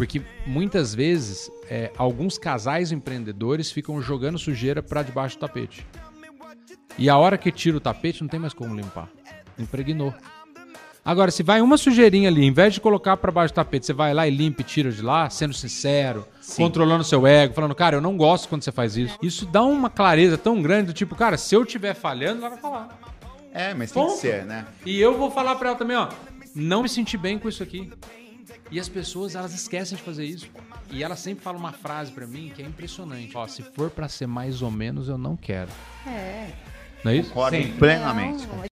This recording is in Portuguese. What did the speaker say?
Porque muitas vezes é, alguns casais empreendedores ficam jogando sujeira pra debaixo do tapete. E a hora que tira o tapete, não tem mais como limpar. Impregnou. Agora, se vai uma sujeirinha ali, em vez de colocar pra baixo do tapete, você vai lá e limpa e tira de lá, sendo sincero, controlando seu ego, falando, cara, eu não gosto quando você faz isso. Isso dá uma clareza tão grande do tipo, cara, se eu estiver falhando, ela vai falar. É, mas tem que Ponto. ser, né? E eu vou falar pra ela também, ó, não me senti bem com isso aqui. E as pessoas, elas esquecem de fazer isso. E ela sempre fala uma frase pra mim que é impressionante. Ó, se for pra ser mais ou menos, eu não quero. É. Não é isso? Concordo Sim. plenamente. Não,